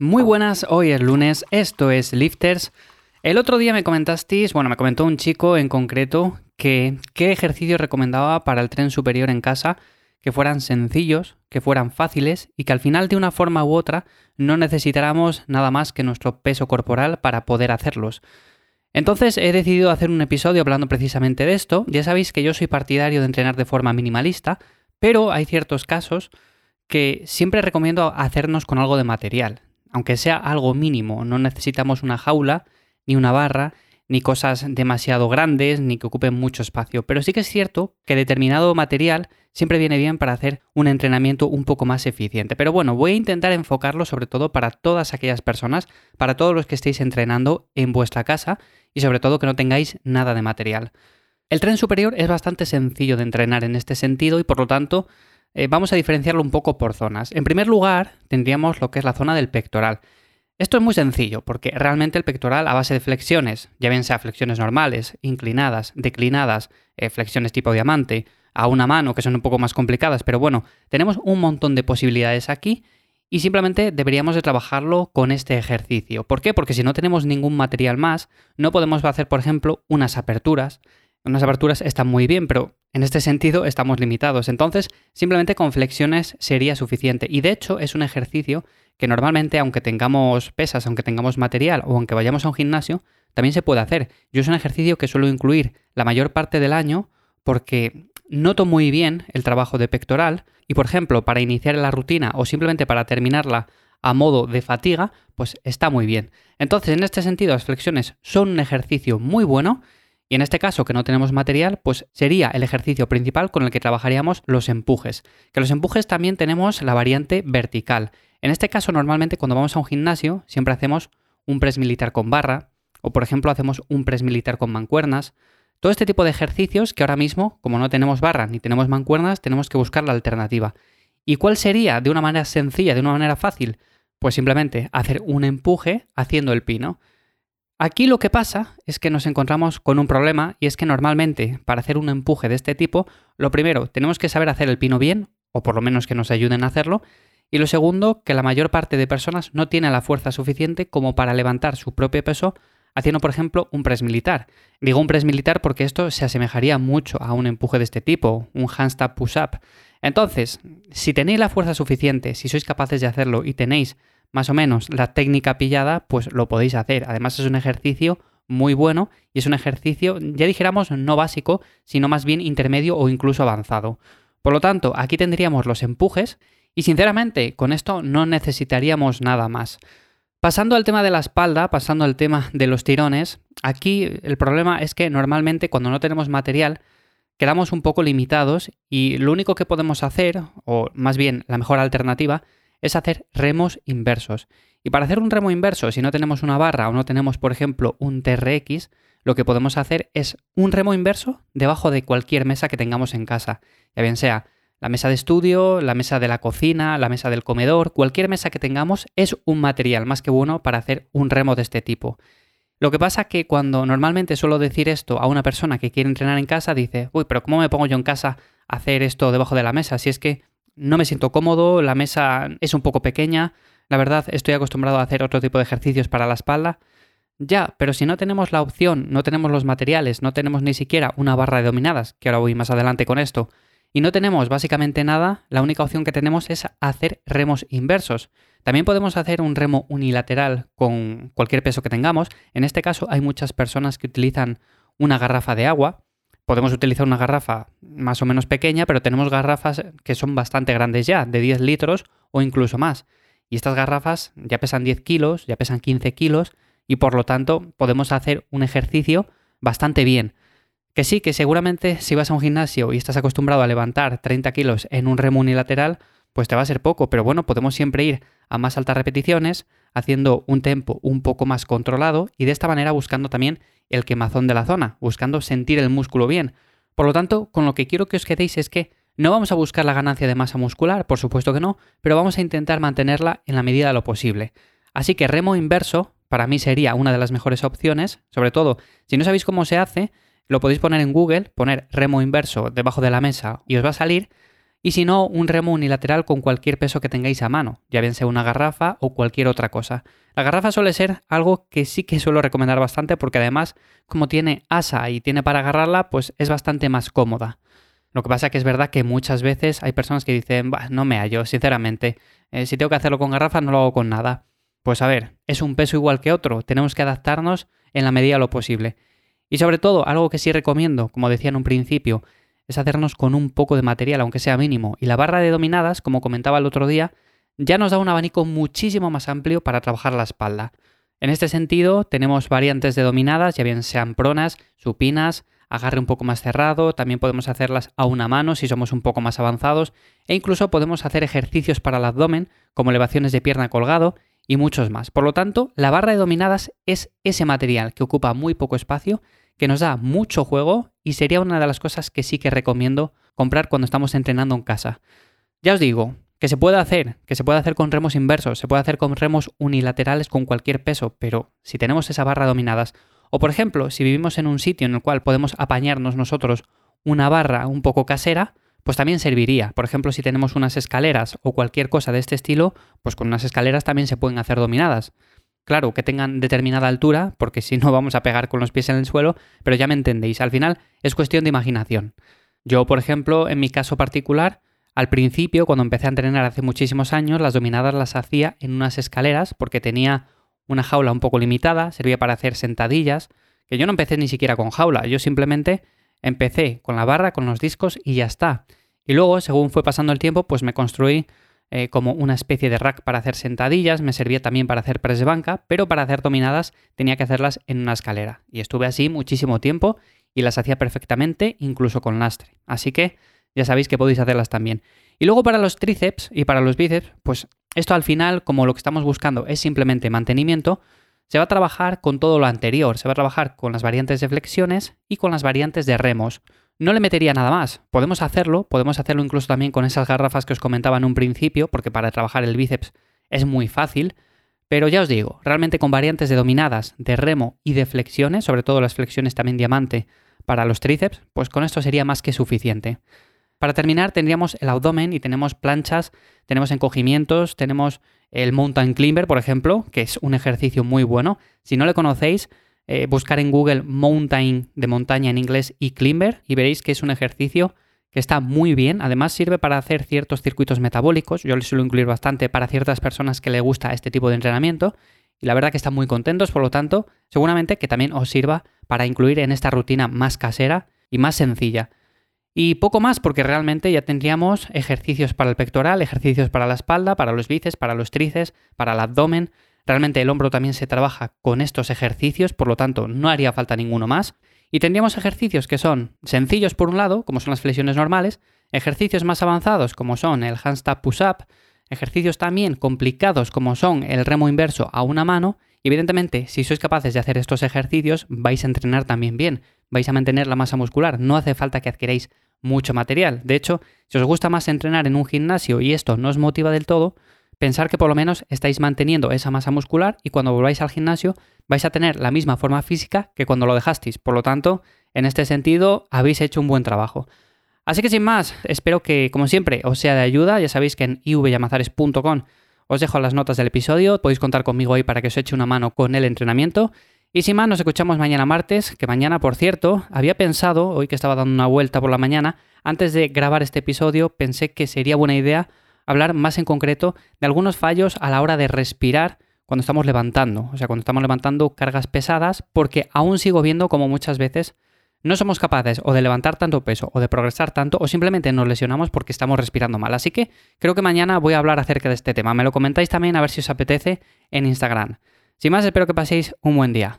Muy buenas, hoy es lunes, esto es Lifters. El otro día me comentasteis, bueno, me comentó un chico en concreto que qué ejercicio recomendaba para el tren superior en casa, que fueran sencillos, que fueran fáciles y que al final de una forma u otra no necesitáramos nada más que nuestro peso corporal para poder hacerlos. Entonces he decidido hacer un episodio hablando precisamente de esto. Ya sabéis que yo soy partidario de entrenar de forma minimalista, pero hay ciertos casos que siempre recomiendo hacernos con algo de material aunque sea algo mínimo, no necesitamos una jaula, ni una barra, ni cosas demasiado grandes, ni que ocupen mucho espacio. Pero sí que es cierto que determinado material siempre viene bien para hacer un entrenamiento un poco más eficiente. Pero bueno, voy a intentar enfocarlo sobre todo para todas aquellas personas, para todos los que estéis entrenando en vuestra casa y sobre todo que no tengáis nada de material. El tren superior es bastante sencillo de entrenar en este sentido y por lo tanto eh, vamos a diferenciarlo un poco por zonas. En primer lugar, tendríamos lo que es la zona del pectoral. Esto es muy sencillo, porque realmente el pectoral a base de flexiones, ya bien sea flexiones normales, inclinadas, declinadas, eh, flexiones tipo diamante, a una mano, que son un poco más complicadas, pero bueno, tenemos un montón de posibilidades aquí y simplemente deberíamos de trabajarlo con este ejercicio. ¿Por qué? Porque si no tenemos ningún material más, no podemos hacer, por ejemplo, unas aperturas, unas aperturas están muy bien, pero en este sentido estamos limitados. Entonces, simplemente con flexiones sería suficiente. Y de hecho, es un ejercicio que normalmente, aunque tengamos pesas, aunque tengamos material o aunque vayamos a un gimnasio, también se puede hacer. Yo es un ejercicio que suelo incluir la mayor parte del año porque noto muy bien el trabajo de pectoral y, por ejemplo, para iniciar la rutina o simplemente para terminarla a modo de fatiga, pues está muy bien. Entonces, en este sentido, las flexiones son un ejercicio muy bueno y en este caso, que no tenemos material, pues sería el ejercicio principal con el que trabajaríamos los empujes. Que los empujes también tenemos la variante vertical. En este caso, normalmente cuando vamos a un gimnasio, siempre hacemos un press militar con barra, o por ejemplo hacemos un press militar con mancuernas. Todo este tipo de ejercicios que ahora mismo, como no tenemos barra ni tenemos mancuernas, tenemos que buscar la alternativa. ¿Y cuál sería de una manera sencilla, de una manera fácil? Pues simplemente hacer un empuje haciendo el pino. Aquí lo que pasa es que nos encontramos con un problema y es que normalmente para hacer un empuje de este tipo, lo primero, tenemos que saber hacer el pino bien, o por lo menos que nos ayuden a hacerlo, y lo segundo, que la mayor parte de personas no tiene la fuerza suficiente como para levantar su propio peso haciendo, por ejemplo, un press militar. Digo un press militar porque esto se asemejaría mucho a un empuje de este tipo, un handstand push-up. Entonces, si tenéis la fuerza suficiente, si sois capaces de hacerlo y tenéis más o menos la técnica pillada, pues lo podéis hacer. Además es un ejercicio muy bueno y es un ejercicio, ya dijéramos, no básico, sino más bien intermedio o incluso avanzado. Por lo tanto, aquí tendríamos los empujes y sinceramente con esto no necesitaríamos nada más. Pasando al tema de la espalda, pasando al tema de los tirones, aquí el problema es que normalmente cuando no tenemos material quedamos un poco limitados y lo único que podemos hacer, o más bien la mejor alternativa, es hacer remos inversos. Y para hacer un remo inverso, si no tenemos una barra o no tenemos, por ejemplo, un TRX, lo que podemos hacer es un remo inverso debajo de cualquier mesa que tengamos en casa. Ya bien sea la mesa de estudio, la mesa de la cocina, la mesa del comedor, cualquier mesa que tengamos es un material más que bueno para hacer un remo de este tipo. Lo que pasa que cuando normalmente suelo decir esto a una persona que quiere entrenar en casa, dice, uy, pero ¿cómo me pongo yo en casa a hacer esto debajo de la mesa? Si es que no me siento cómodo, la mesa es un poco pequeña, la verdad estoy acostumbrado a hacer otro tipo de ejercicios para la espalda. Ya, pero si no tenemos la opción, no tenemos los materiales, no tenemos ni siquiera una barra de dominadas, que ahora voy más adelante con esto, y no tenemos básicamente nada, la única opción que tenemos es hacer remos inversos. También podemos hacer un remo unilateral con cualquier peso que tengamos. En este caso hay muchas personas que utilizan una garrafa de agua, podemos utilizar una garrafa más o menos pequeña, pero tenemos garrafas que son bastante grandes ya, de 10 litros o incluso más. Y estas garrafas ya pesan 10 kilos, ya pesan 15 kilos, y por lo tanto podemos hacer un ejercicio bastante bien. Que sí, que seguramente si vas a un gimnasio y estás acostumbrado a levantar 30 kilos en un remo unilateral, pues te va a ser poco, pero bueno, podemos siempre ir a más altas repeticiones, haciendo un tempo un poco más controlado y de esta manera buscando también el quemazón de la zona, buscando sentir el músculo bien. Por lo tanto, con lo que quiero que os quedéis es que no vamos a buscar la ganancia de masa muscular, por supuesto que no, pero vamos a intentar mantenerla en la medida de lo posible. Así que remo inverso para mí sería una de las mejores opciones, sobre todo si no sabéis cómo se hace, lo podéis poner en Google, poner remo inverso debajo de la mesa y os va a salir y si no, un remo unilateral con cualquier peso que tengáis a mano, ya bien sea una garrafa o cualquier otra cosa. La garrafa suele ser algo que sí que suelo recomendar bastante porque además, como tiene asa y tiene para agarrarla, pues es bastante más cómoda. Lo que pasa que es verdad que muchas veces hay personas que dicen, no me hallo, sinceramente, eh, si tengo que hacerlo con garrafa no lo hago con nada. Pues a ver, es un peso igual que otro, tenemos que adaptarnos en la medida de lo posible. Y sobre todo, algo que sí recomiendo, como decía en un principio, es hacernos con un poco de material, aunque sea mínimo. Y la barra de dominadas, como comentaba el otro día, ya nos da un abanico muchísimo más amplio para trabajar la espalda. En este sentido, tenemos variantes de dominadas, ya bien sean pronas, supinas, agarre un poco más cerrado, también podemos hacerlas a una mano si somos un poco más avanzados, e incluso podemos hacer ejercicios para el abdomen, como elevaciones de pierna colgado, y muchos más. Por lo tanto, la barra de dominadas es ese material que ocupa muy poco espacio que nos da mucho juego y sería una de las cosas que sí que recomiendo comprar cuando estamos entrenando en casa. Ya os digo, que se puede hacer, que se puede hacer con remos inversos, se puede hacer con remos unilaterales con cualquier peso, pero si tenemos esa barra dominadas, o por ejemplo, si vivimos en un sitio en el cual podemos apañarnos nosotros una barra un poco casera, pues también serviría. Por ejemplo, si tenemos unas escaleras o cualquier cosa de este estilo, pues con unas escaleras también se pueden hacer dominadas. Claro, que tengan determinada altura, porque si no vamos a pegar con los pies en el suelo, pero ya me entendéis, al final es cuestión de imaginación. Yo, por ejemplo, en mi caso particular, al principio, cuando empecé a entrenar hace muchísimos años, las dominadas las hacía en unas escaleras porque tenía una jaula un poco limitada, servía para hacer sentadillas, que yo no empecé ni siquiera con jaula, yo simplemente empecé con la barra, con los discos y ya está. Y luego, según fue pasando el tiempo, pues me construí eh, como una especie de rack para hacer sentadillas, me servía también para hacer press de banca, pero para hacer dominadas tenía que hacerlas en una escalera. Y estuve así muchísimo tiempo y las hacía perfectamente, incluso con lastre. Así que ya sabéis que podéis hacerlas también. Y luego para los tríceps y para los bíceps, pues esto al final, como lo que estamos buscando es simplemente mantenimiento, se va a trabajar con todo lo anterior, se va a trabajar con las variantes de flexiones y con las variantes de remos. No le metería nada más. Podemos hacerlo, podemos hacerlo incluso también con esas garrafas que os comentaba en un principio, porque para trabajar el bíceps es muy fácil. Pero ya os digo, realmente con variantes de dominadas, de remo y de flexiones, sobre todo las flexiones también diamante para los tríceps, pues con esto sería más que suficiente. Para terminar, tendríamos el abdomen y tenemos planchas, tenemos encogimientos, tenemos el mountain climber, por ejemplo, que es un ejercicio muy bueno. Si no le conocéis, eh, buscar en Google mountain de montaña en inglés y climber y veréis que es un ejercicio que está muy bien. Además sirve para hacer ciertos circuitos metabólicos. Yo le suelo incluir bastante para ciertas personas que le gusta este tipo de entrenamiento. Y la verdad que están muy contentos, por lo tanto, seguramente que también os sirva para incluir en esta rutina más casera y más sencilla. Y poco más, porque realmente ya tendríamos ejercicios para el pectoral, ejercicios para la espalda, para los bíceps, para los tríceps, para el abdomen. Realmente el hombro también se trabaja con estos ejercicios, por lo tanto no haría falta ninguno más. Y tendríamos ejercicios que son sencillos por un lado, como son las flexiones normales, ejercicios más avanzados como son el handstand push-up, ejercicios también complicados como son el remo inverso a una mano, y evidentemente si sois capaces de hacer estos ejercicios vais a entrenar también bien, vais a mantener la masa muscular, no hace falta que adquiráis mucho material. De hecho, si os gusta más entrenar en un gimnasio y esto no os motiva del todo, pensar que por lo menos estáis manteniendo esa masa muscular y cuando volváis al gimnasio vais a tener la misma forma física que cuando lo dejasteis. Por lo tanto, en este sentido, habéis hecho un buen trabajo. Así que sin más, espero que, como siempre, os sea de ayuda. Ya sabéis que en ivyamazares.com os dejo las notas del episodio. Podéis contar conmigo ahí para que os eche una mano con el entrenamiento. Y sin más, nos escuchamos mañana martes, que mañana, por cierto, había pensado, hoy que estaba dando una vuelta por la mañana, antes de grabar este episodio, pensé que sería buena idea hablar más en concreto de algunos fallos a la hora de respirar cuando estamos levantando, o sea, cuando estamos levantando cargas pesadas, porque aún sigo viendo como muchas veces no somos capaces o de levantar tanto peso o de progresar tanto o simplemente nos lesionamos porque estamos respirando mal. Así que creo que mañana voy a hablar acerca de este tema. Me lo comentáis también a ver si os apetece en Instagram. Sin más, espero que paséis un buen día.